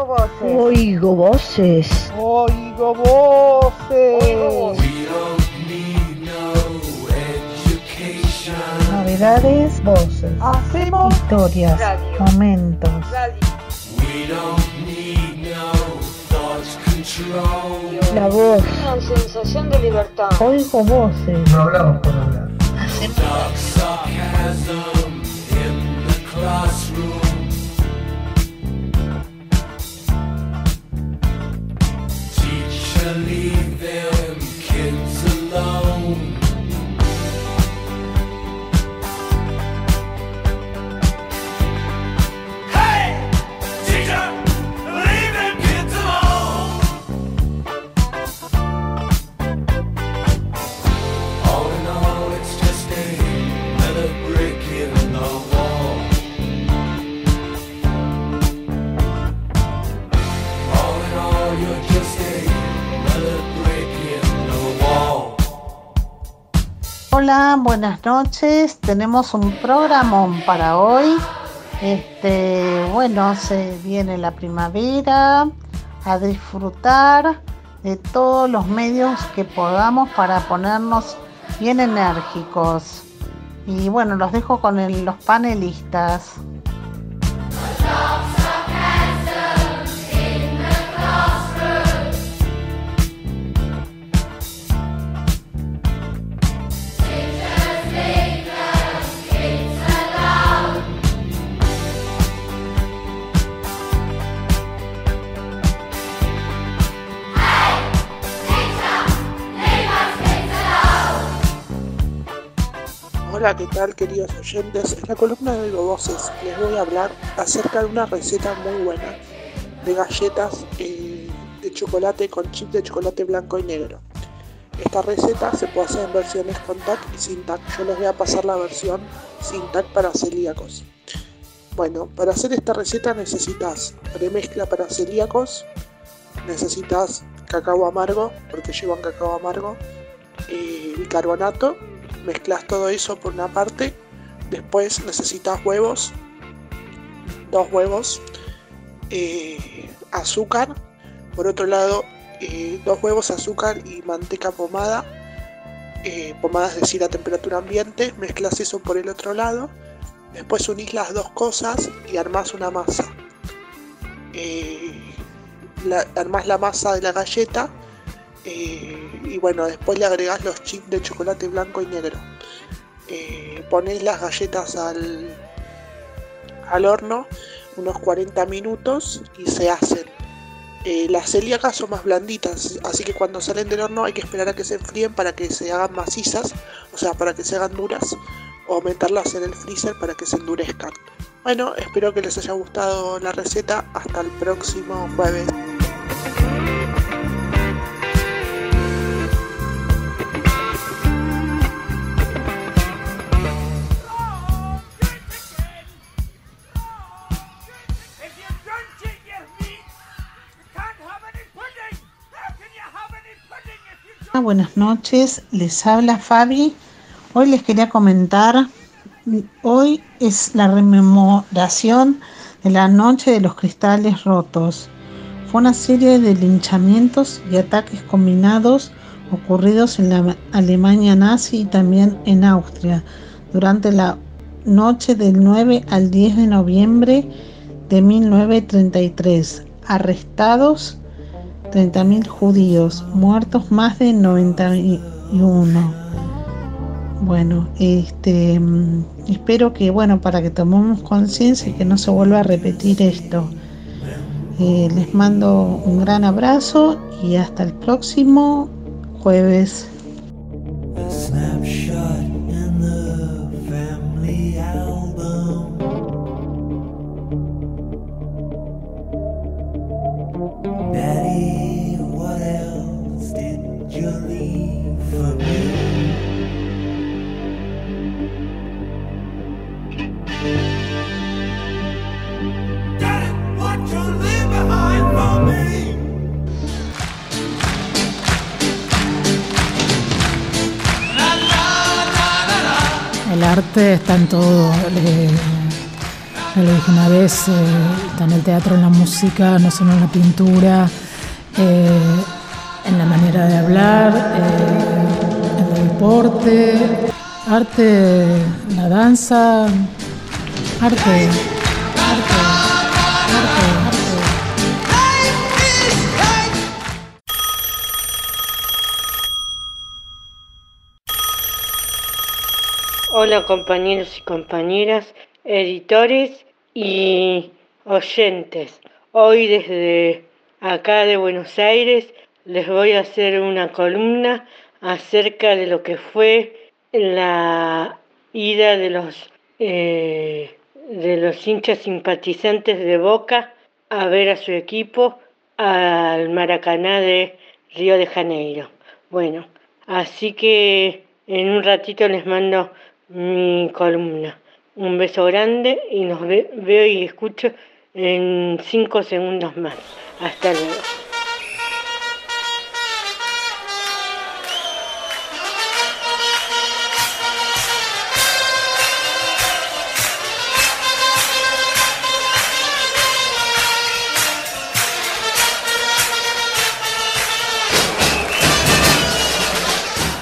Oigo voces. Oigo voces. Oigo voces. Oigo voces. Novedades, voces. Hacemos Historias, radio. momentos. radio. La voz. Una sensación de libertad. Oigo voces. No hablamos por hablar. believe. Buenas noches. Tenemos un programón para hoy. Este, bueno, se viene la primavera a disfrutar de todos los medios que podamos para ponernos bien enérgicos. Y bueno, los dejo con los panelistas. Hola, ¿qué tal queridos oyentes? En la columna de Oigo Voces les voy a hablar acerca de una receta muy buena de galletas eh, de chocolate con chip de chocolate blanco y negro. Esta receta se puede hacer en versiones con TAC y sin TAC. Yo les voy a pasar la versión sin TAC para celíacos. Bueno, para hacer esta receta necesitas premezcla para celíacos, necesitas cacao amargo, porque llevan cacao amargo, eh, bicarbonato, mezclas todo eso por una parte, después necesitas huevos, dos huevos, eh, azúcar, por otro lado eh, dos huevos, azúcar y manteca pomada, eh, pomada es decir a temperatura ambiente, mezclas eso por el otro lado, después unís las dos cosas y armás una masa. Eh, la, armás la masa de la galleta eh, y bueno, después le agregás los chips de chocolate blanco y negro. Eh, ponés las galletas al, al horno unos 40 minutos y se hacen. Eh, las celíacas son más blanditas, así que cuando salen del horno hay que esperar a que se enfríen para que se hagan macizas, o sea, para que se hagan duras, o meterlas en el freezer para que se endurezcan. Bueno, espero que les haya gustado la receta. Hasta el próximo jueves. Buenas noches, les habla Fabi. Hoy les quería comentar, hoy es la rememoración de la noche de los cristales rotos. Fue una serie de linchamientos y ataques combinados ocurridos en la Alemania nazi y también en Austria durante la noche del 9 al 10 de noviembre de 1933. Arrestados 30.000 judíos, muertos más de 91. Bueno, este, mm, espero que, bueno, para que tomemos conciencia y que no se vuelva a repetir esto. Eh, les mando un gran abrazo y hasta el próximo jueves. Arte está en todo. eh, ya lo dije una vez, eh, está en el teatro, en la música, no solo en la pintura, eh, en la manera de hablar, eh, en el deporte, arte, la danza, arte, Hola compañeros y compañeras, editores y oyentes. Hoy desde acá de Buenos Aires les voy a hacer una columna acerca de lo que fue la ida de los eh, de los hinchas simpatizantes de Boca a ver a su equipo al Maracaná de Río de Janeiro. Bueno, así que en un ratito les mando mi columna. Un beso grande y nos ve- veo y escucho en cinco segundos más. Hasta luego.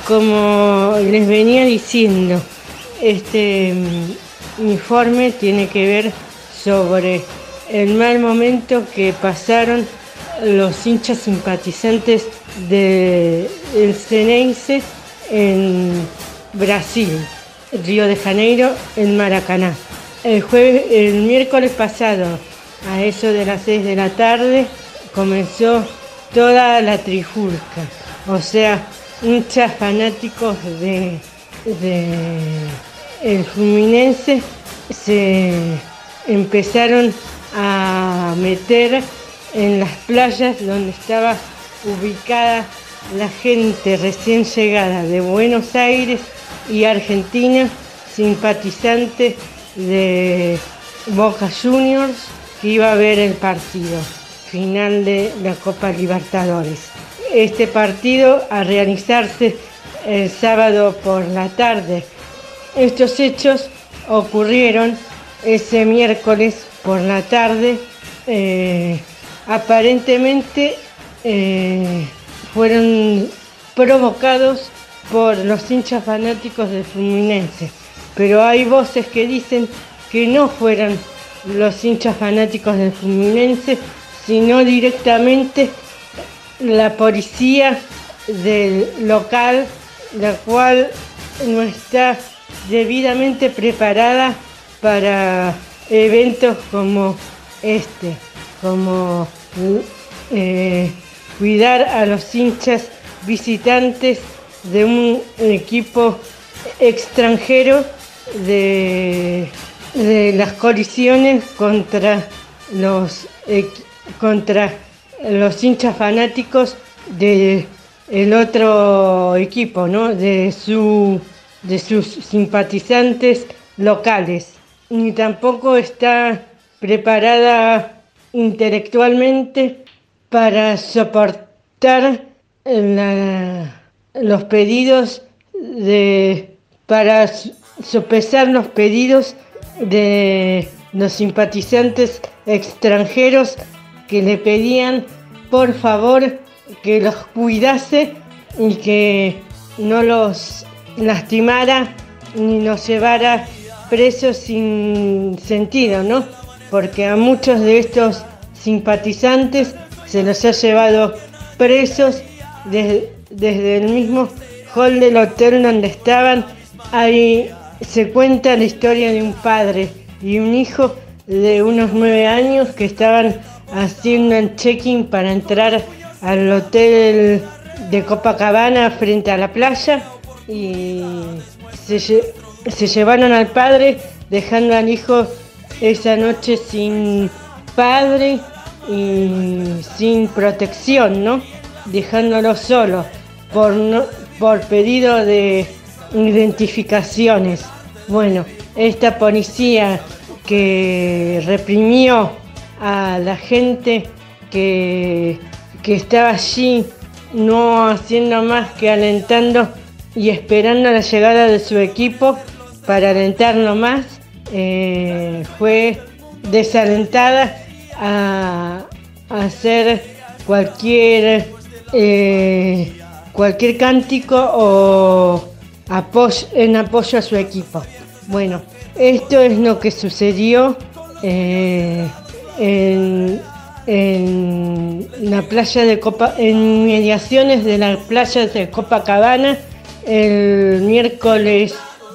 Como les venía diciendo, este mm, informe tiene que ver sobre el mal momento que pasaron los hinchas simpatizantes de- del Ceneice en Brasil, Río de Janeiro, en Maracaná. El, jueves, el miércoles pasado, a eso de las 6 de la tarde, comenzó toda la trifulca, o sea, hinchas fanáticos de, de el Fluminense se empezaron a meter en las playas donde estaba ubicada la gente recién llegada de Buenos Aires y Argentina, simpatizante de Boca Juniors, que iba a ver el partido final de la Copa Libertadores. Este partido a realizarse el sábado por la tarde. Estos hechos ocurrieron ese miércoles por la tarde. eh, aparentemente eh, fueron provocados por los hinchas fanáticos del Fluminense. Pero hay voces que dicen que no fueron los hinchas fanáticos del Fluminense, sino directamente la policía del local, la cual no está debidamente preparada para eventos como este, como eh, cuidar a los hinchas visitantes de un equipo extranjero de, las colisiones contra los contra los hinchas fanáticos de otro equipo, ¿no? De su de sus simpatizantes locales. Ni tampoco está preparada intelectualmente para soportar los pedidos de para sopesar los pedidos de los simpatizantes extranjeros que le pedían por favor que los cuidase y que no los lastimara ni los llevara presos sin sentido, ¿no? Porque a muchos de estos simpatizantes se los ha llevado presos desde, desde el mismo hall del hotel donde estaban. Ahí se cuenta la historia de un padre y un hijo de unos nueve años que estaban haciendo el check-in para entrar al hotel de Copacabana frente a la playa y se, se llevaron al padre dejando al hijo esa noche sin padre y sin protección, ¿no? Dejándolo solo por, no- por pedido de identificaciones. Bueno, esta policía que reprimió a la gente que, que estaba allí, no haciendo más que alentando y esperando la llegada de su equipo para alentarlo más, eh, fue desalentada a, hacer cualquier eh, cualquier cántico o apoyo, en apoyo a su equipo. Bueno, esto es lo que sucedió eh, en, en la playa de Copa, en mediaciones de la playa de Copacabana el miércoles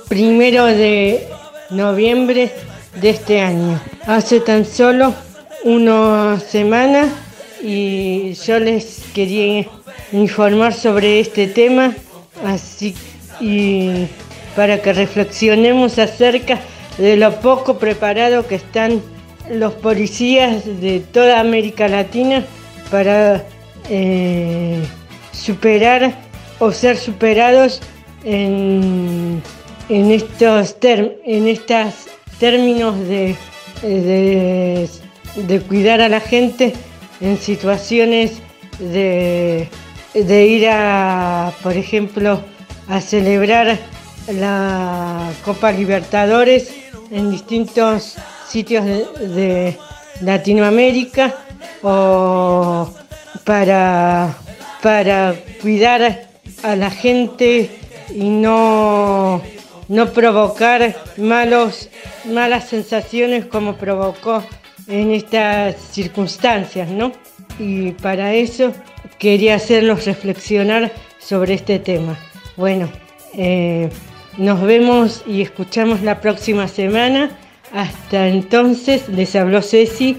primero de noviembre de este año. Hace tan solo una semana y yo les quería informar sobre este tema así y para que reflexionemos acerca de lo poco preparado que están los policías de toda América Latina para eh, superar o ser superados en, en estos en estos términos de, de, de cuidar a la gente en situaciones de, de ir a, por ejemplo, a celebrar la Copa Libertadores en distintos sitios de, de Latinoamérica o para, para cuidar a la gente y no, no provocar malos, malas sensaciones como provocó en estas circunstancias, ¿no? Y para eso quería hacerlos reflexionar sobre este tema. Bueno, eh, nos vemos y escuchamos la próxima semana. Hasta entonces, les habló Ceci.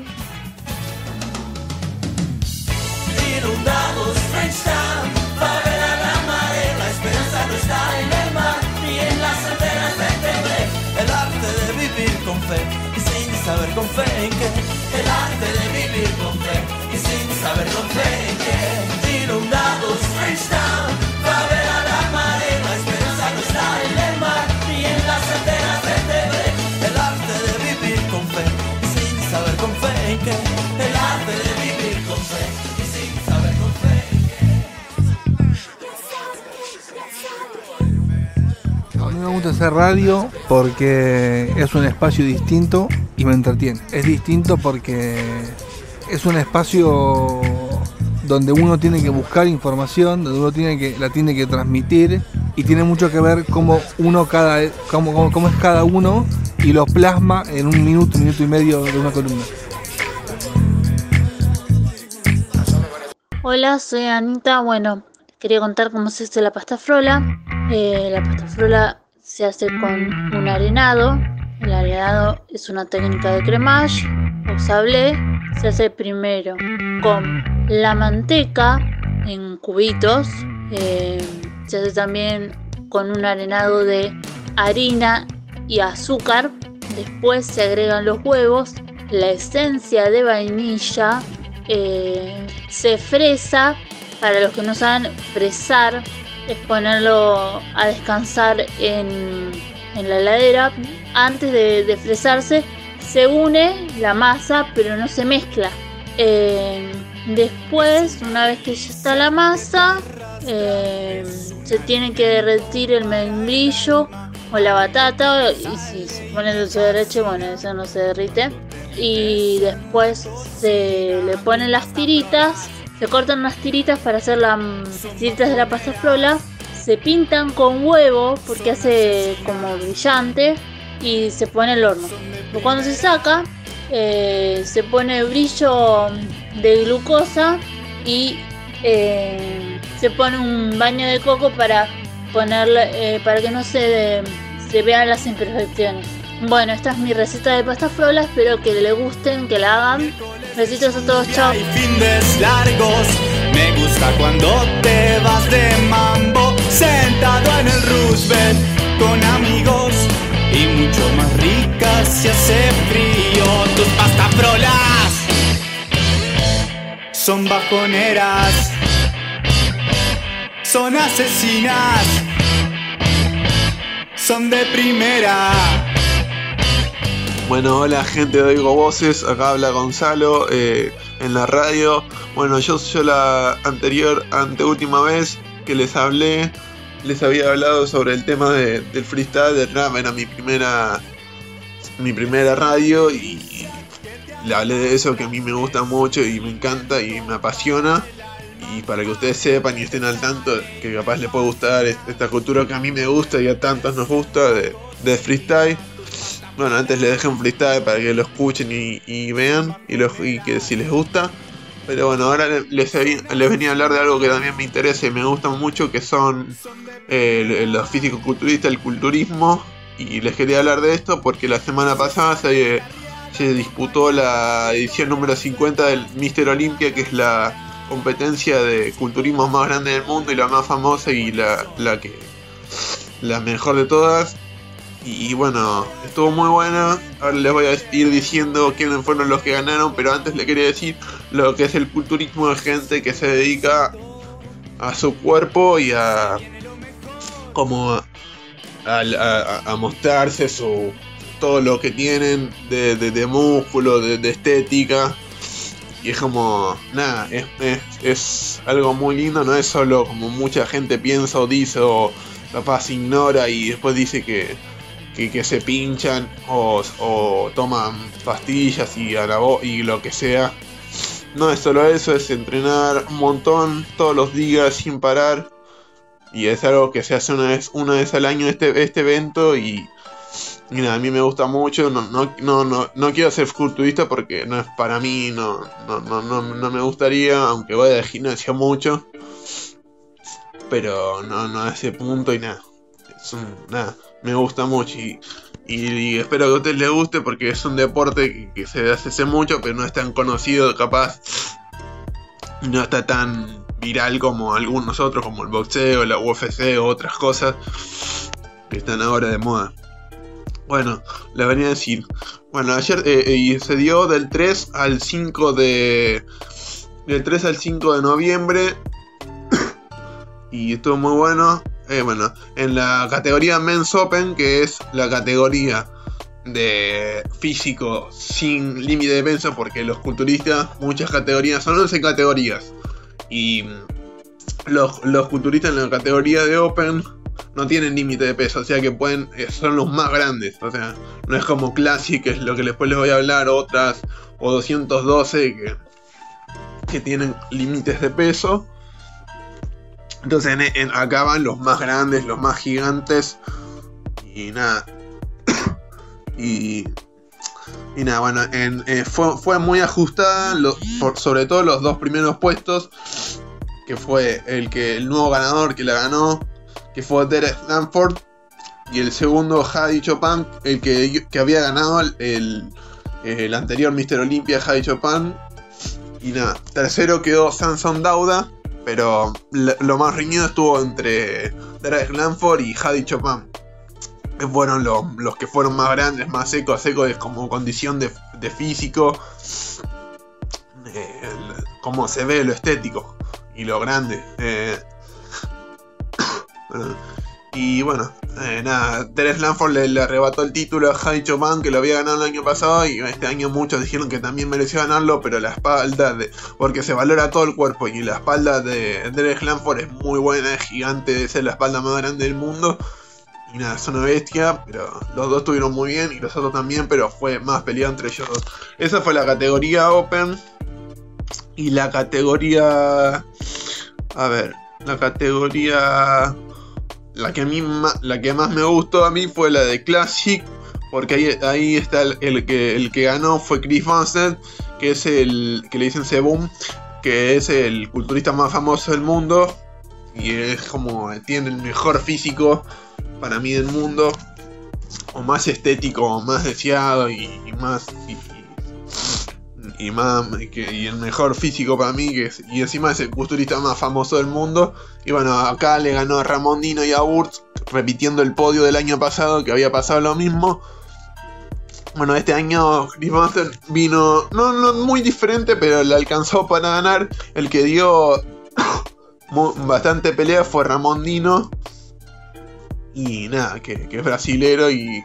Hacer radio porque es un espacio distinto y me entretiene. Es distinto porque es un espacio donde uno tiene que buscar información, donde uno tiene que, la tiene que transmitir y tiene mucho que ver cómo uno cada cómo, cómo- es cada uno y lo plasma en un minuto, minuto y medio de una columna. Hola, soy Anita. Bueno, quería contar cómo se hace la pasta frola. Eh, la pasta frola se hace con un arenado. El arenado es una técnica de cremage o sablé. Se hace primero con la manteca en cubitos. Eh, se hace también con un arenado de harina y azúcar. Después se agregan los huevos, la esencia de vainilla, eh, se fresa. Para los que no saben, fresar es ponerlo a descansar en, en la heladera. Antes de, de fresarse, se une la masa, pero no se mezcla. Eh, después, una vez que ya está la masa, eh, se tiene que derretir el membrillo o la batata. Y si se pone dulce de leche, bueno, eso no se derrite. Y después se le ponen las tiritas. Se cortan unas tiritas para hacer las tiritas de la pasta frola. Se pintan con huevo porque hace como brillante. Y se pone al horno. Cuando se saca, eh, se pone brillo de glucosa y eh, se pone un baño de coco para ponerle, eh, para que no se, se vean las imperfecciones. Bueno, esta es mi receta de pasta frola, espero que le gusten, que la hagan. Besitos a todos, chao. Sentado en el Roosevelt con amigos y mucho más ricas si hace frío. Tus pasta frolas son bajoneras, son asesinas, son de primera. Bueno, hola gente de Oigo Voces, acá habla Gonzalo eh, en la radio. Bueno, yo, yo la anterior, anteúltima vez que les hablé, les había hablado sobre el tema de- del freestyle del rap, era mi primera mi primera radio y le hablé de eso que a mí me gusta mucho y me encanta y me apasiona. Y para que ustedes sepan y estén al tanto, que capaz les puede gustar esta cultura que a mí me gusta y a tantos nos gusta de, de freestyle. Bueno, antes les dejé un freestyle para que lo escuchen y, vean y, los, y que si les gusta. Pero bueno, ahora les, les, venía a hablar de algo que también me interesa y me gusta mucho, que son eh, los físicos-culturistas, el culturismo. Y les quería hablar de esto porque la semana pasada se, disputó la edición número 50 del Mister Olympia, que es la competencia de culturismo más grande del mundo y la más famosa y la, que la mejor de todas. Y bueno, estuvo muy buena. Ahora les voy a ir diciendo quiénes fueron los que ganaron, pero antes les quería decir lo que es el culturismo de gente que se dedica a su cuerpo y a como a, mostrarse su todo lo que tienen de, de, músculo, de, de, estética. Y es como, nada, es, es, es algo muy lindo, no es solo como mucha gente piensa o dice o capaz ignora y después dice que, que, que se pinchan o, o, toman pastillas y, a la y lo que sea. No es solo eso, es entrenar un montón todos los días sin parar. Y es algo que se hace una vez, una vez al año este, este evento y, y nada, a mí me gusta mucho. No, no, no, no, no quiero ser culturista porque no es para mí, no, no, no, no, no me gustaría, aunque voy de gimnasio mucho. Pero no, no a ese punto y nada. Nada, me gusta mucho y, y, y, espero que a ustedes les guste porque es un deporte que, se hace mucho, pero no es tan conocido, capaz. No está tan viral como algunos otros, como el boxeo, la UFC o otras cosas que están ahora de moda. Bueno, les venía a decir. Bueno, ayer eh, se dio del 3 al 5 de. Del 3 al 5 de noviembre. y estuvo muy bueno. Eh, bueno, en la categoría Men's Open, que es la categoría de físico sin límite de peso, porque los culturistas, muchas categorías, son 11 categorías. Y los, los culturistas en la categoría de Open no tienen límite de peso, o sea que pueden, son los más grandes, o sea, no es como Classic, que es lo que después les voy a hablar, otras, o 212 que, que tienen límites de peso. Entonces en, acá van los más grandes, los más gigantes, y nada. y, nada, bueno, en, eh, fue, fue, muy ajustada, sobre todo los dos primeros puestos, que fue el que el nuevo ganador que la ganó, que fue Derek Stanford. Y el segundo, Hadi Chopin, el que, que había ganado el, el, anterior Mr. Olympia, Hadi Chopin. Y nada, tercero quedó Samson Dauda. Pero lo más riñido estuvo entre Derek Stanford y Hadi Chopin. Fueron los, los, que fueron más grandes, más secos, secos de como condición de, de físico. Eh, como se ve lo estético y lo grande. Eh, y bueno, eh, nada, Teres Lanford le, arrebató el título a Jai Chopin que lo había ganado el año pasado y este año muchos dijeron que también mereció ganarlo, pero la espalda, de, porque se valora todo el cuerpo y la espalda de Derek Lanford es muy buena, es gigante, ser la espalda más grande del mundo. Y nada, es una bestia, pero los dos estuvieron muy bien y los otros también, pero fue más peleado entre ellos dos. Esa fue la categoría Open. Y la categoría... A ver, la categoría la que la que más me gustó a mí fue la de Classic porque ahí, ahí está el, que el que ganó fue Chris Vincent que es el que le dicen Sebum que es el culturista más famoso del mundo y es como tiene el mejor físico para mí del mundo o más estético más deseado y, más y más y el mejor físico para mí que es, y encima es el culturista más famoso del mundo. Y bueno acá le ganó a Ramón y a Wurz repitiendo el podio del año pasado que había pasado lo mismo. Bueno este año Chris Monster vino no, no muy diferente pero le alcanzó para ganar. El que dio bastante pelea fue Ramón Dino. Y nada que, que es brasilero y,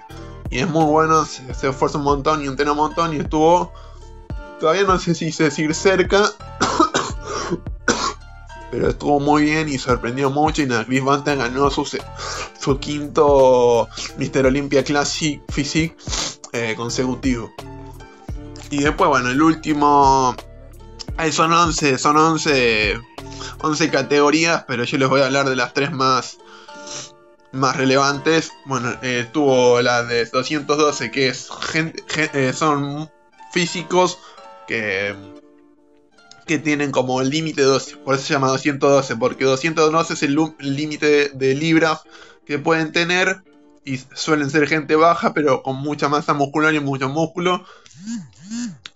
y, es muy bueno se, se esfuerza un montón y entrena un montón y estuvo Todavía no sé si decir cerca. pero estuvo muy bien y sorprendió mucho. Y nada, Chris Bantam ganó su, su quinto Mr. Olympia Classic Physique. eh, consecutivo. Y después, bueno, el último. Son 11, son 11, 11 categorías, pero yo les voy a hablar de las tres más, más relevantes. Bueno, eh, estuvo la de 212, que es eh, son físicos que, que tienen como el límite 12. Por eso se llama 212, porque 212 es el límite de, libras que pueden tener. Y suelen ser gente baja, pero con mucha masa muscular y mucho músculo.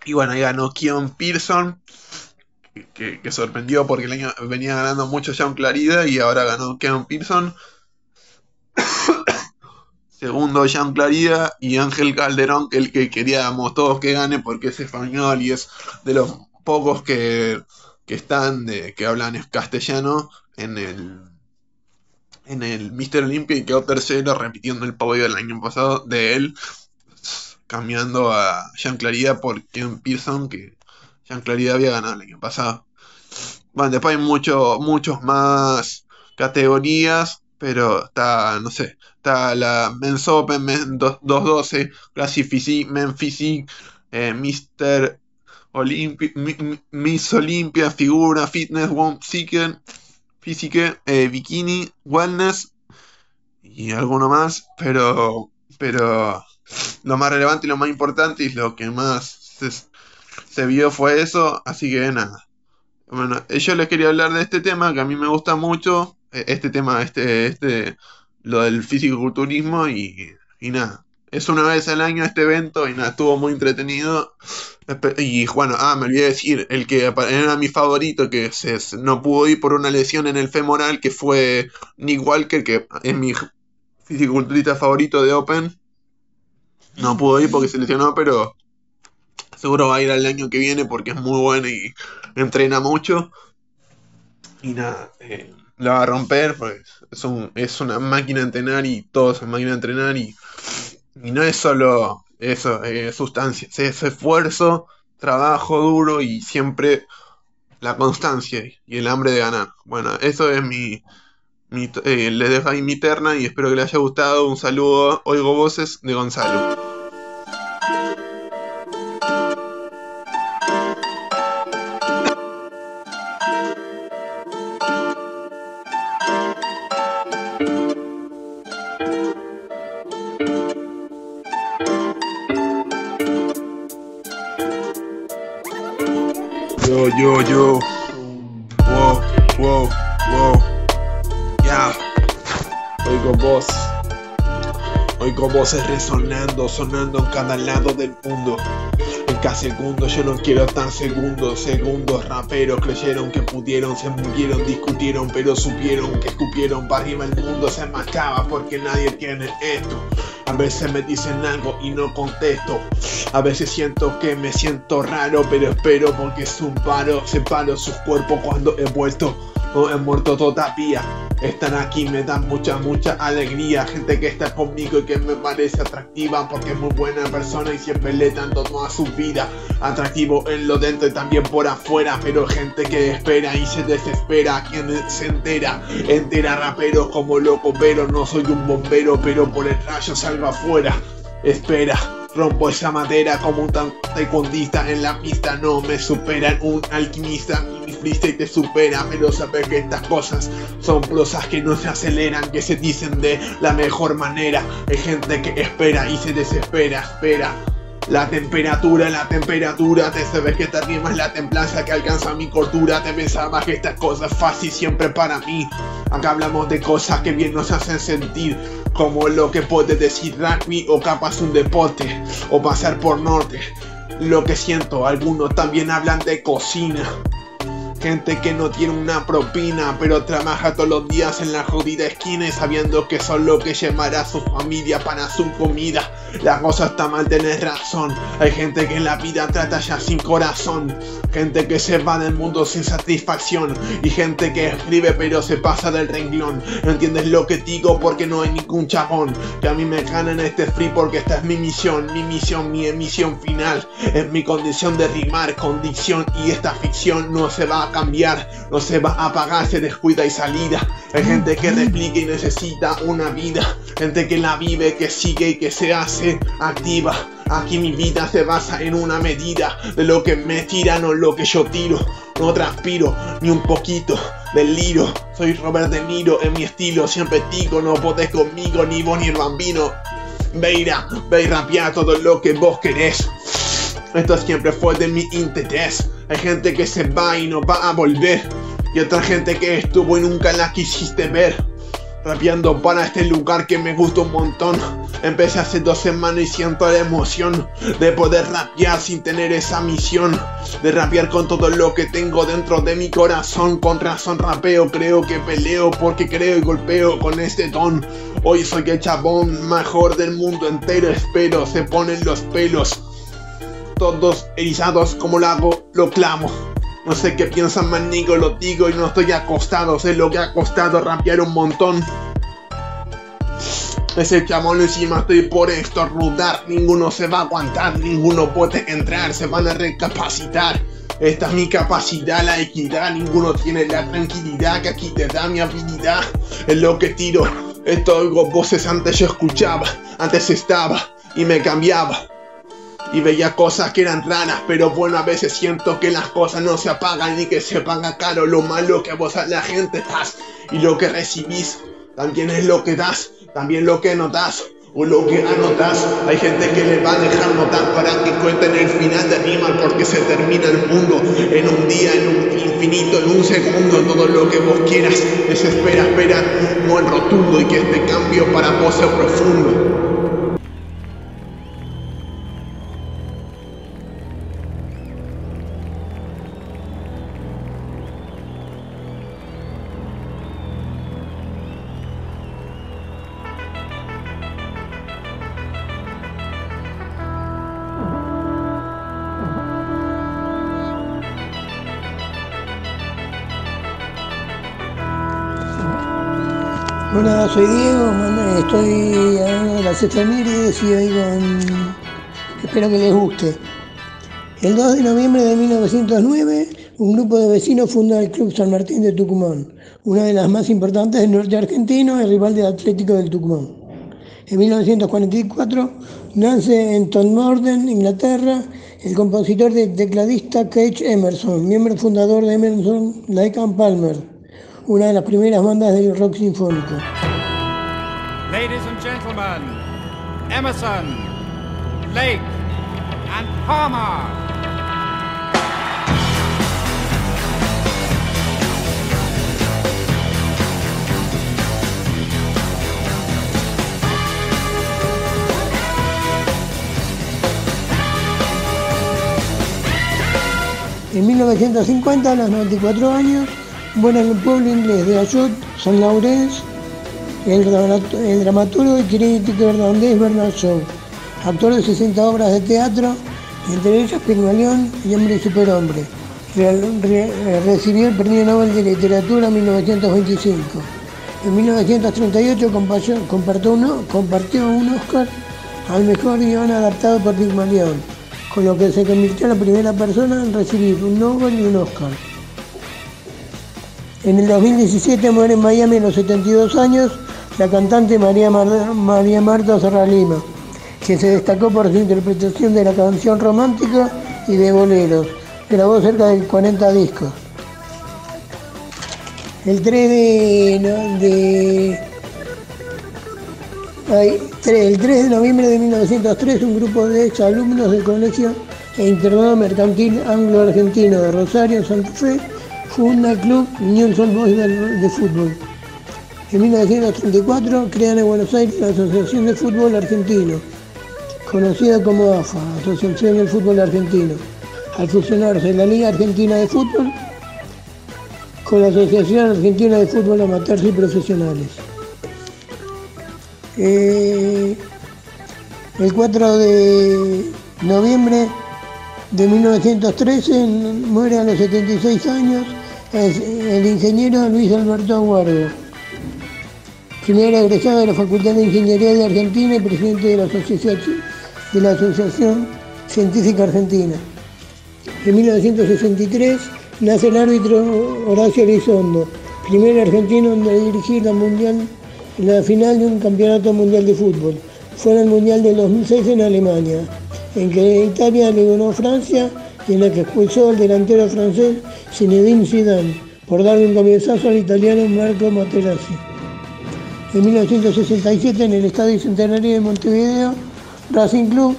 Y bueno, ahí ganó Keon Pearson, que, sorprendió porque el año venía ganando mucho John Clarida y ahora ganó Keon Pearson. Segundo, Jean Clarida y Ángel Calderón, el que queríamos todos que gane porque es español y es de los pocos que, que están, de, que hablan castellano en el, en el Mr. Olympia y quedó tercero repitiendo el podio del año pasado de él, cambiando a Jean Clarida por Ken Pearson, que Jean Clarida había ganado el año pasado. Bueno, después hay mucho, muchos más categorías, pero está, no sé, está la Men's Open Men 2- 212, Classic Physique, Men Physique, eh, Mr. Olympi- Mi- Mi- Miss Olympia, Figura, Fitness, One Physique, Physique, Bikini, Wellness y alguno más, pero, pero lo más relevante y lo más importante y lo que más se, se vio fue eso, así que nada. Bueno, eh, yo les quería hablar de este tema que a mí me gusta mucho, eh, este tema, este, este, lo del fisicoculturismo y, y nada. Es una vez al año este evento y nada, estuvo muy entretenido. Y bueno, ah, me olvidé de decir, el que era mi favorito, que se- no pudo ir por una lesión en el femoral, que fue Nick Walker, que es mi fisiculturista favorito de Open. No pudo ir porque se lesionó, pero seguro va a ir al año que viene porque es muy bueno y entrena mucho. Y nada, eh, la va a romper, pues es, un- es una máquina de entrenar y todo es una máquina de entrenar y, no es solo eso, eh, sustancias, es esfuerzo, trabajo duro y siempre la constancia y el hambre de ganar. Bueno, eso es mi, mi eh, dejo ahí mi terna y espero que les haya gustado. Un saludo, oigo voces de Gonzalo. Yo, yo. Wow, wow, wow. Ya. Oigo voz. Oigo voces resonando, sonando en cada lado del mundo. Cada segundo yo no quiero tan segundos, segundos raperos creyeron que pudieron, se murieron, discutieron, pero supieron que escupieron para arriba el mundo se marchaba porque nadie tiene esto. A veces me dicen algo y no contesto. A veces siento que me siento raro, pero espero porque es un paro. Separo sus cuerpos cuando he vuelto. He muerto todavía. Están aquí, me dan mucha, mucha alegría. Gente que está conmigo y que me parece atractiva porque es muy buena persona y siempre le dando toda su vida. Atractivo en lo dentro y también por afuera. Pero gente que espera y se desespera. Quien se entera, entera rapero como loco, pero no soy un bombero, pero por el rayo salgo afuera. Espera, rompo esa madera como un tan- taekwondista en la pista. No me superan un alquimista y mi freestyle te supera. Pero sabes que estas cosas son prosas que no se aceleran, que se dicen de la mejor manera. Hay gente que espera y se desespera, espera. La temperatura, la temperatura, te sabes que te rimas la templanza que alcanza mi cordura. Te pensabas que esta cosa es fácil siempre para mí. Acá hablamos de cosas que bien nos hacen sentir, como lo que puede decir rugby o capaz un deporte, o pasar por norte. Lo que siento, algunos también hablan de cocina. Gente que no tiene una propina, pero trabaja todos los días en la jodida esquina y sabiendo que son lo que llevará a su familia para su comida. La cosa está mal, tenés razón. Hay gente que en la vida trata ya sin corazón. Gente que se va del mundo sin satisfacción. Y gente que escribe pero se pasa del renglón. No entiendes lo que digo porque no hay ningún chabón. Que a mí me gana en este free porque esta es mi misión. Mi misión, mi emisión final. Es mi condición de rimar con dicción. Y esta ficción no se va a no se va a apagar, se descuida y salida. Hay gente que replica y necesita una vida, gente que la vive, que sigue y que se hace activa. Aquí mi vida se basa en una medida de lo que me tiran o lo que yo tiro. No transpiro ni un poquito del liro. Soy Robert De Niro en mi estilo, siempre digo, no podés conmigo ni vos ni el bambino. Veira, ve y rapear todo lo que vos querés. Esto siempre fue de mi interés. Hay gente que se va y no va a volver. Y otra gente que estuvo y nunca la quisiste ver. Rapeando para este lugar que me gusta un montón. Empecé hace dos semanas y siento la emoción de poder rapear sin tener esa misión. De rapear con todo lo que tengo dentro de mi corazón. Con razón rapeo, creo que peleo porque creo y golpeo con este ton. Hoy soy el chabón mejor del mundo entero, espero. Se ponen los pelos. Todos erizados como lo hago, lo clamo. No sé qué piensan manigo, lo digo y no estoy acostado. Sé lo que ha costado rapear un montón. Ese chamón encima estoy por estornudar. Ninguno se va a aguantar, ninguno puede entrar, se van a recapacitar. Esta es mi capacidad, la equidad. Ninguno tiene la tranquilidad que aquí te da mi habilidad. Es lo que tiro. Esto oigo voces antes yo escuchaba, antes estaba y me cambiaba. Y veía cosas que eran raras, pero bueno, a veces siento que las cosas no se apagan y que se paga caro lo malo que vos a la gente das. Y lo que recibís también es lo que das, también lo que notas o lo que anotas. Hay gente que le va a dejar notar para que cuenten el final de rima porque se termina el mundo en un día, en un infinito, en un segundo, todo lo que vos quieras. Desespera, espera un buen rotundo y que este cambio para vos sea profundo. Y hoy con... espero que les guste. El 2 de noviembre de 1909, un grupo de vecinos funda el Club San Martín de Tucumán, una de las más importantes del norte argentino, el rival del Atlético del Tucumán. En 1944 nace en Todmorden, Inglaterra, el compositor y tecladista Cage Emerson, miembro fundador de Emerson, Lake and Palmer, una de las primeras bandas del rock sinfónico. Emerson, Lake, and Palmer. En 1950, a los 94 años, muere en el pueblo inglés de Ayot, San Laurence, el, dramaturgo y crítico irlandés Bernard Shaw, actor de 60 obras de teatro, entre ellas Pigmalión y Hombre y Superhombre. Recibió el Premio Nobel de Literatura en 1925. En 1938 compartió, compartió uno- compartió un Oscar al mejor guion adaptado por Pigmalión, con lo que se convirtió en la primera persona en recibir un Nobel y un Oscar. En el 2017 muere en Miami a los 72 años la cantante María, Mar- María Marta Serra Lima, que se destacó por su interpretación de la canción romántica y de boleros. Grabó cerca de 40 discos. El 3 de, el 3 de noviembre de 1903, un grupo de exalumnos del Colegio e Internado Mercantil Anglo-Argentino de Rosario, Santa Fe, funda el club Newell's Boys de fútbol. En 1934 crean en Buenos Aires la Asociación de Fútbol Argentino, conocida como AFA, Asociación del Fútbol Argentino, al fusionarse la Liga Argentina de Fútbol con la Asociación Argentina de Fútbol Amateurs y Profesionales. Eh, el 4 de noviembre de 1913 muere a los 76 años el ingeniero Luis Alberto Aguardo, primer egresado de la Facultad de Ingeniería de Argentina y presidente de la Asociación, Científica Argentina. En 1963 nace el árbitro Horacio Elizondo, primer argentino en dirigir la, final de un campeonato mundial de fútbol. Fue en el Mundial del 2006 en Alemania, en que Italia le ganó Francia y en la que expulsó al delantero francés Zinedine Zidane por darle un comienzazo al italiano Marco Materazzi. En 1967, en el Estadio Centenario de Montevideo, Racing Club,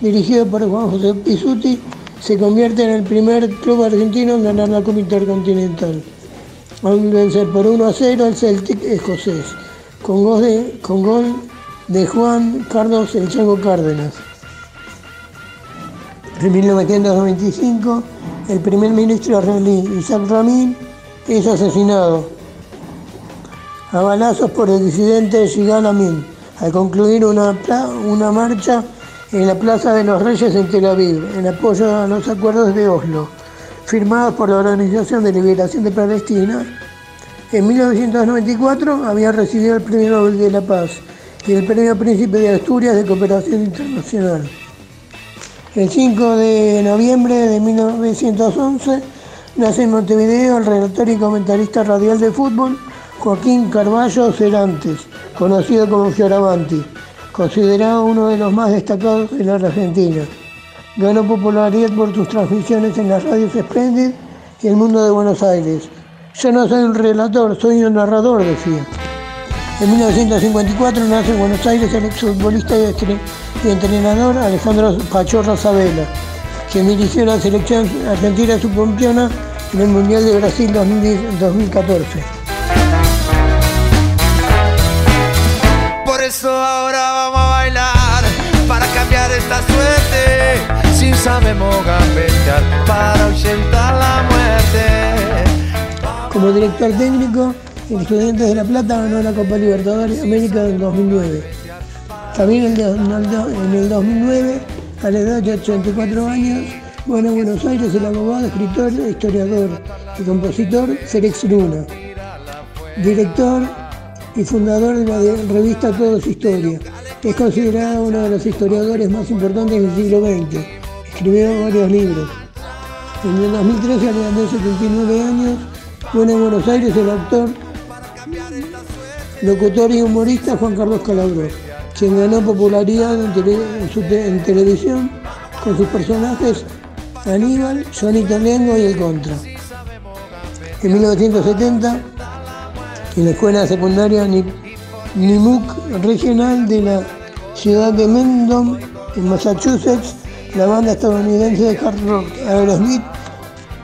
dirigido por Juan José Pisuti, se convierte en el primer club argentino en ganar la Copa Intercontinental, al vencer por 1 a 0 al Celtic escocés, con gol de, con gol de Juan Carlos El Chango Cárdenas. En 1995, el primer ministro israelí Isaac Rabin es asesinado a balazos por el disidente Yigal Amin al concluir una, una marcha en la Plaza de los Reyes en Tel Aviv en apoyo a los acuerdos de Oslo, firmados por la Organización de Liberación de Palestina. En 1994 había recibido el Premio Nobel de la Paz y el Premio Príncipe de Asturias de Cooperación Internacional. El 5 de noviembre de 1911 nace en Montevideo el relator y comentarista radial de fútbol Joaquín Carballo Cerantes, conocido como Fioravanti, considerado uno de los más destacados de la Argentina. Ganó popularidad por sus transmisiones en las radios Splendid y El Mundo de Buenos Aires. Yo no soy un relator, soy un narrador, decía. En 1954 nace en Buenos Aires el exfutbolista y entrenador Alejandro Pachorra Sabela, quien dirigió la selección argentina subcampeona en el Mundial de Brasil 2010 2014. Ahora vamos a bailar para cambiar esta suerte. Si sabemos gambetear para ahuyentar la muerte. Como director técnico, el Estudiantes de La Plata ganó la Copa Libertadores de América en 2009. También en el, en el do- en el 2009, a la edad de 84 años, bueno, en Buenos Aires el abogado, escritor, historiador y compositor Félix Luna. Director y fundador de la revista Todos Historia. Es considerado uno de los historiadores más importantes del siglo XX. Escribió varios libros. En el 2013, a de 79 años, bueno, en Buenos Aires el actor, locutor y humorista Juan Carlos Calabró, quien ganó popularidad en, en televisión con sus personajes Aníbal, Juanito Lengo y El Contra. En 1970, en la escuela secundaria Ni- Nimook Regional de la ciudad de Mendon, en Massachusetts, la banda estadounidense de hard rock Aerosmith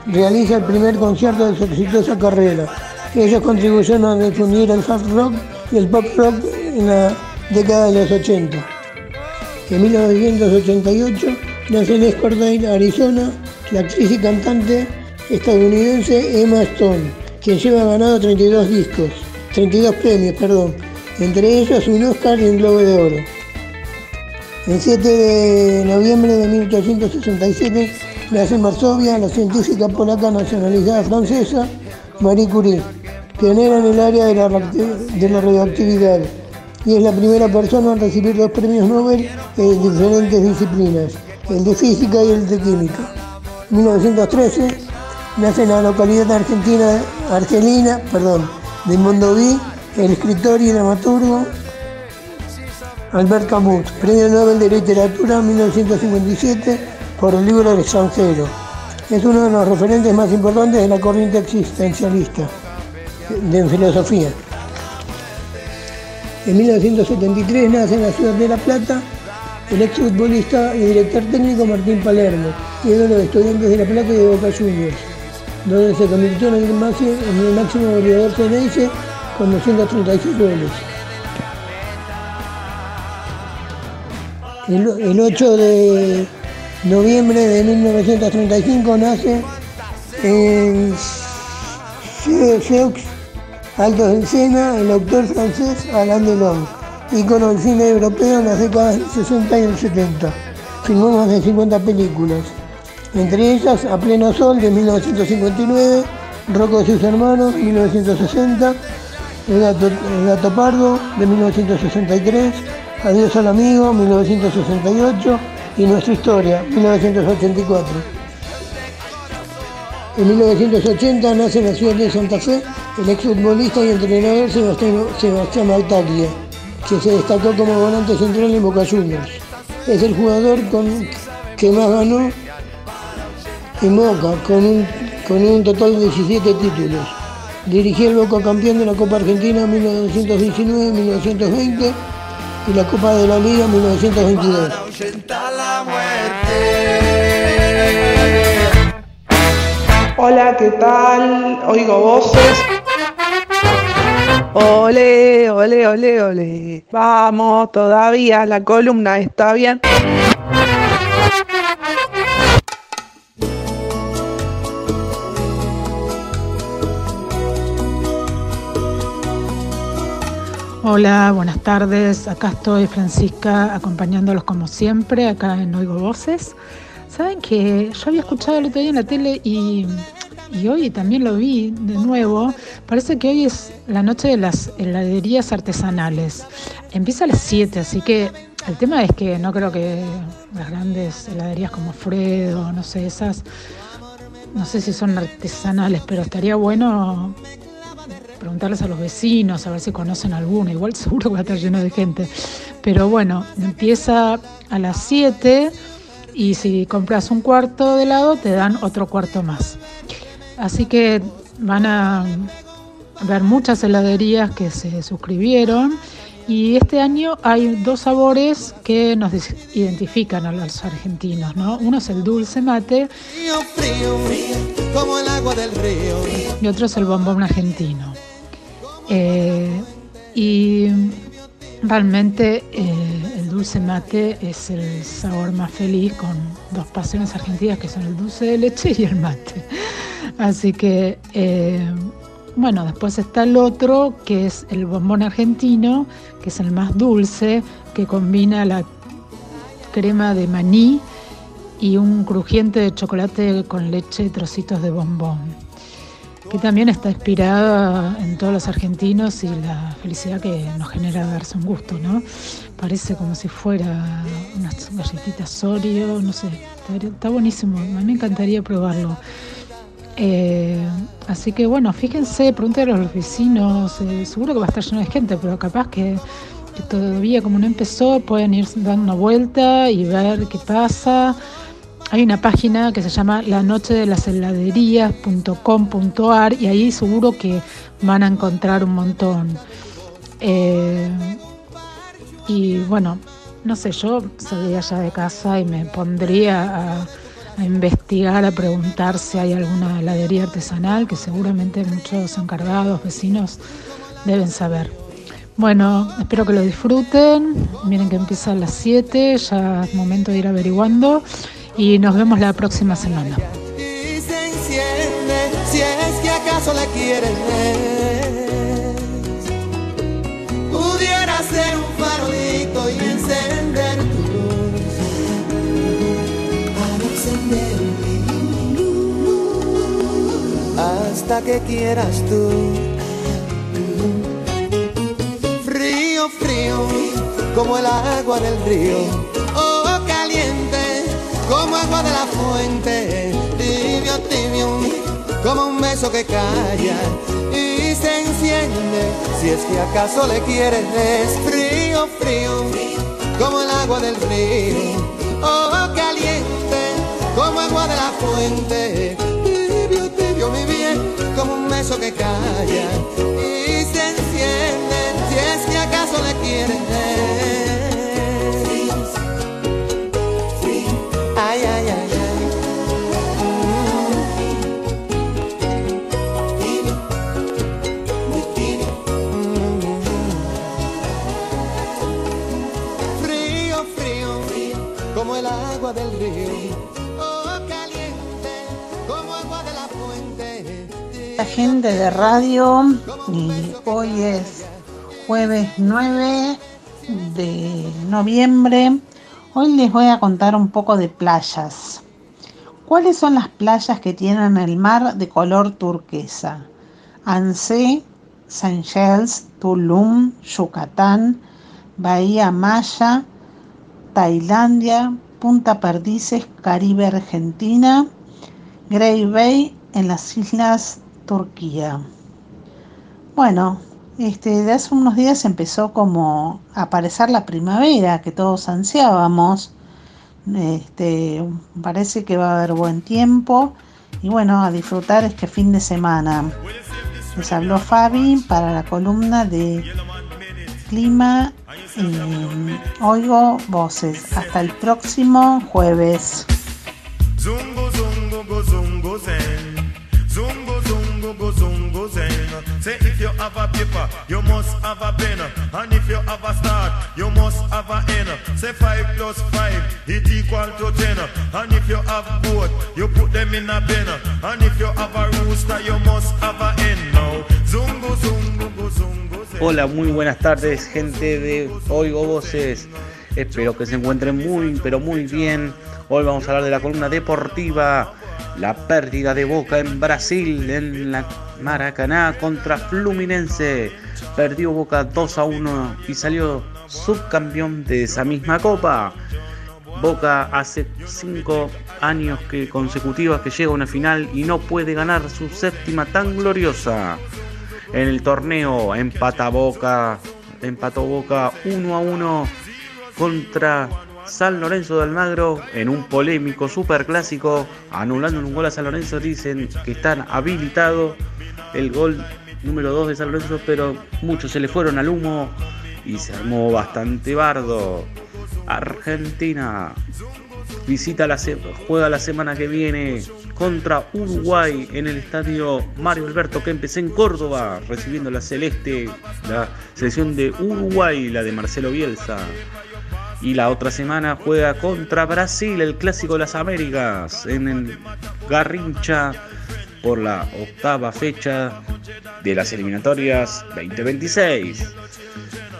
realiza el primer concierto de su exitosa carrera. Ellos contribuyeron a difundir el hard rock y el pop rock en la década de los 80. En 1988 nace en Escordale, Arizona, la actriz y cantante estadounidense Emma Stone, quien lleva ganado 32 discos, 32 premios, perdón, entre ellos un Oscar y un Globo de Oro. El 7 de noviembre de 1867 nace en Varsovia la científica polaca nacionalizada francesa Marie Curie, pionera en el área de la, de la radioactividad y es la primera persona en recibir dos premios Nobel en diferentes disciplinas, el de física y el de química. En 1913 nace en la localidad argentina, argelina perdón, de Mondoví el escritor y dramaturgo Albert Camus, Premio Nobel de Literatura en 1957 por el libro El extranjero. Es uno de los referentes más importantes de la corriente existencialista de filosofía. En 1973 nace en la ciudad de La Plata el exfutbolista y director técnico Martín Palermo, ídolo de estudiantes de La Plata y de Boca Juniors, donde se convirtió en el, máximo, en el máximo goleador con 236 goles. El, el 8 de noviembre de 1935 nace en Seux, Altos del Sena, el autor francés Alain Delon, ícono del cine europeo en las décadas del 60 y del 70. Filmó más de 50 películas, entre ellas A Pleno Sol de 1959, Rocco y sus hermanos 1960, El gato, pardo de 1963, Adiós al amigo 1968 y Nuestra historia 1984. En 1980 nace en la ciudad de Santa Fe el exfutbolista y entrenador Sebastián, Sebastián Bautaglia, que se destacó como volante central en Boca Juniors. Es el jugador con, que más ganó en Boca, con un, total de 17 títulos. Dirigió el Boca campeón de la Copa Argentina en 1919-1920 y la Copa de la Liga en 1922. Hola, ¿qué tal? Oigo voces. Ole, ole, ole, ole. Vamos, todavía la columna está bien. Hola, buenas tardes. Acá estoy Francisca acompañándolos como siempre, acá en Oigo Voces. Saben que yo había escuchado el otro día en la tele y, y hoy también lo vi de nuevo. Parece que hoy es la noche de las heladerías artesanales. Empieza a las 7, así que el tema es que no creo que las grandes heladerías como Fredo, no sé, esas, no sé si son artesanales, pero estaría bueno preguntarles a los vecinos, a ver si conocen alguna. Igual seguro que va a estar lleno de gente. Pero bueno, empieza a las 7 y si compras un cuarto de helado te dan otro cuarto más. Así que van a ver muchas heladerías que se suscribieron y este año hay dos sabores que nos identifican a los argentinos, ¿no? Uno es el dulce mate Frío, frío, como el agua del río. y otro es el bombón argentino. Eh, y realmente eh, el dulce mate es el sabor más feliz con dos pasiones argentinas que son el dulce de leche y el mate. Así que, eh, bueno, después está el otro que es el bombón argentino, que es el más dulce, que combina la crema de maní y un crujiente de chocolate con leche y trocitos de bombón que también está inspirada en todos los argentinos y la felicidad que nos genera darse un gusto, ¿no? Parece como si fuera unas galletitas Oreo, no sé, está, buenísimo, a mí me encantaría probarlo. Eh, así que bueno, fíjense, pregúntenle a los vecinos, eh, seguro que va a estar lleno de gente, pero capaz que, que todavía como no empezó, pueden ir dando una vuelta y ver qué pasa. Hay una página que se llama la noche de las heladerías.com.ar y ahí seguro que van a encontrar un montón. Eh, y bueno, no sé, yo saldría ya de casa y me pondría a, a investigar, a preguntar si hay alguna heladería artesanal, que seguramente muchos encargados, vecinos, deben saber. Bueno, espero que lo disfruten. Miren que empieza a las 7, ya es momento de ir averiguando y nos vemos la próxima semana. Y se enciende si es que acaso le quieres. Pudiera ser un farolito y encender tu. Para encender mi luz. Hasta que quieras tú. Frío, frío, como el agua del río. Como agua de la fuente. Tibio, tibio, como un beso que calla y se enciende. Si es que acaso le quieres, frío, frío, como el agua del río. Oh, caliente, como agua de la fuente. Tibio, tibio, mi bien, como un beso que calla y se enciende. Si es que acaso le quieres. De radio y hoy es jueves 9 de noviembre. Hoy les voy a contar un poco de playas. ¿Cuáles son las playas que tienen el mar de color turquesa? Anse, Seychelles, Tulum, Yucatán, Bahía Maya, Tailandia, Punta Perdices, Caribe Argentina, Grey Bay en las islas Turquía. Bueno, este, de hace unos días empezó como a aparecer la primavera que todos ansiábamos. Este, parece que va a haber buen tiempo y bueno, a disfrutar este fin de semana. Les habló Fabi para la columna de clima y oigo voces. Hasta el próximo jueves. Say if you have a paper, you must have a pen. And if you have a start, you must have a end. Say five plus five, it equal to ten. And if you have both, you put them in a pen. And if you have a rooster, you must have a hen. Now, go zungo zen. Hola, muy buenas tardes, gente de Oigo Voces. Espero que se encuentren muy, pero muy bien. Hoy vamos a hablar de la columna deportiva. La pérdida de Boca en Brasil, en la Maracaná contra Fluminense. Perdió Boca 2 a 1 y salió subcampeón de esa misma copa. Boca hace 5 años que consecutivas que llega a una final y no puede ganar su séptima tan gloriosa. En el torneo empata Boca, empató Boca 1 a 1 contra San Lorenzo de Almagro en un polémico superclásico, anulando un gol a San Lorenzo, dicen que están habilitados el gol número 2 de San Lorenzo, pero muchos se le fueron al humo y se armó bastante bardo. Argentina visita la juega la semana que viene contra Uruguay en el estadio Mario Alberto Kempes en Córdoba, recibiendo la celeste, la selección de Uruguay, la de Marcelo Bielsa. Y la otra semana juega contra Brasil, el clásico de las Américas, en el Garrincha por la octava fecha de las eliminatorias 2026.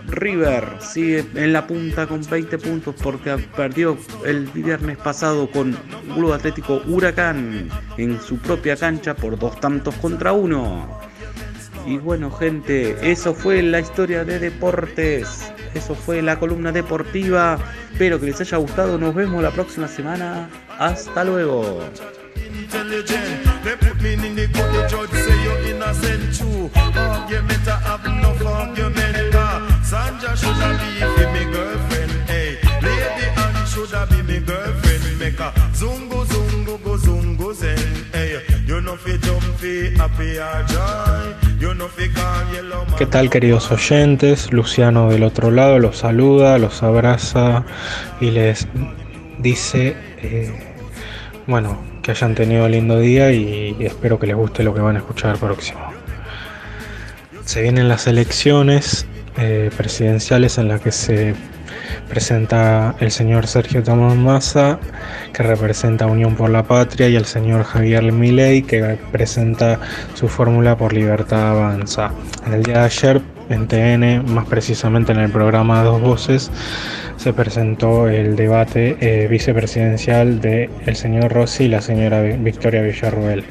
River sigue en la punta con 20 puntos porque perdió el viernes pasado con Club Atlético Huracán en su propia cancha por dos tantos contra uno. Y bueno, gente, eso fue la historia de deportes. Eso fue la columna deportiva. Espero que les haya gustado. Nos vemos la próxima semana. Hasta luego. ah. You know joy. ¿Qué tal queridos oyentes? Luciano del otro lado los saluda, los abraza y les dice, eh, bueno, que hayan tenido lindo día y espero que les guste lo que van a escuchar próximo. Se vienen las elecciones eh, presidenciales en las que se presenta el señor Sergio Tomás Massa, que representa Unión por la Patria, y el señor Javier Milei, que presenta su fórmula por Libertad Avanza. En el día de ayer, en TN, más precisamente en el programa Dos Voces, se presentó el debate eh, vicepresidencial de el señor Rossi y la señora Vi- Victoria Villarruel.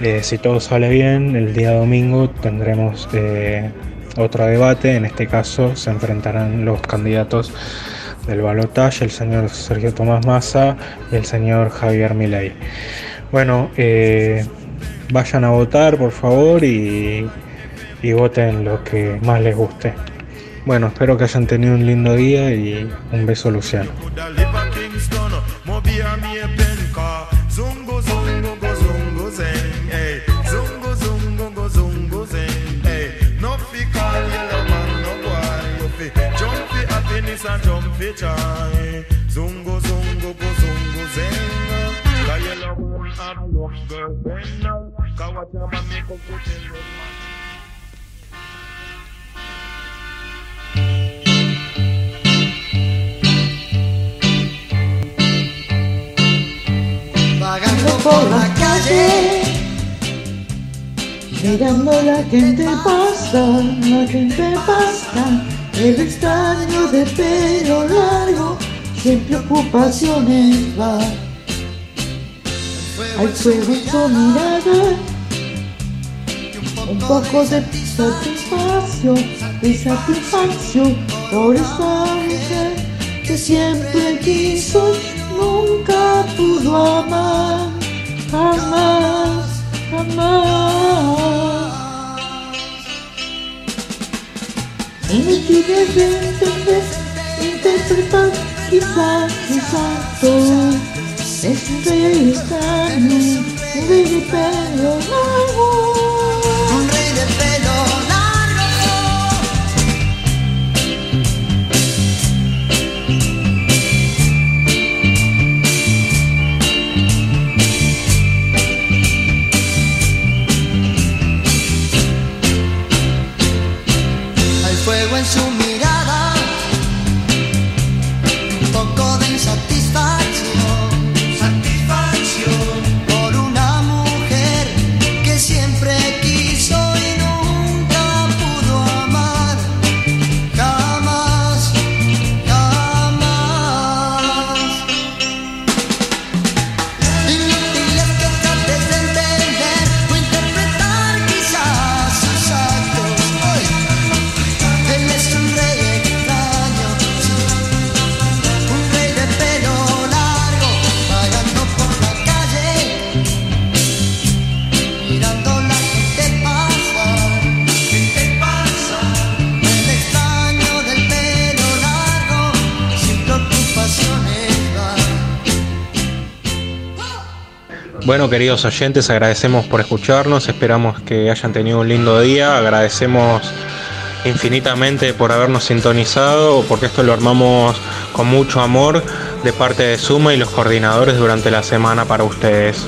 Eh, si todo sale bien, el día domingo tendremos eh, otro debate. En este caso se enfrentarán los candidatos del balotaje, el señor Sergio Tomás Massa y el señor Javier Milei. Bueno, eh, vayan a votar por favor y, y voten lo que más les guste. Bueno, espero que hayan tenido un lindo día y un beso Luciano. Happiness and jump fi joy. Eh? Zungo zungo go zungo zen, cause yellow man have love girlfriend now. Cause what man make up in your man. Vagando por la calle, Mirando la gente pasa, la gente pasa, el extraño de pelo largo, sin preocupaciones va. Hay fuego en su mirada, un poco de satisfacción, de satisfacción por esa mujer que siempre quiso, nunca pudo amar, jamás. más. En el cine de entender, interpretar, quizás exacto. Es un rey extraño, un queridos oyentes, agradecemos por escucharnos, esperamos que hayan tenido un lindo día, agradecemos infinitamente por habernos sintonizado, porque esto lo armamos con mucho amor de parte de Suma y los coordinadores durante la semana para ustedes.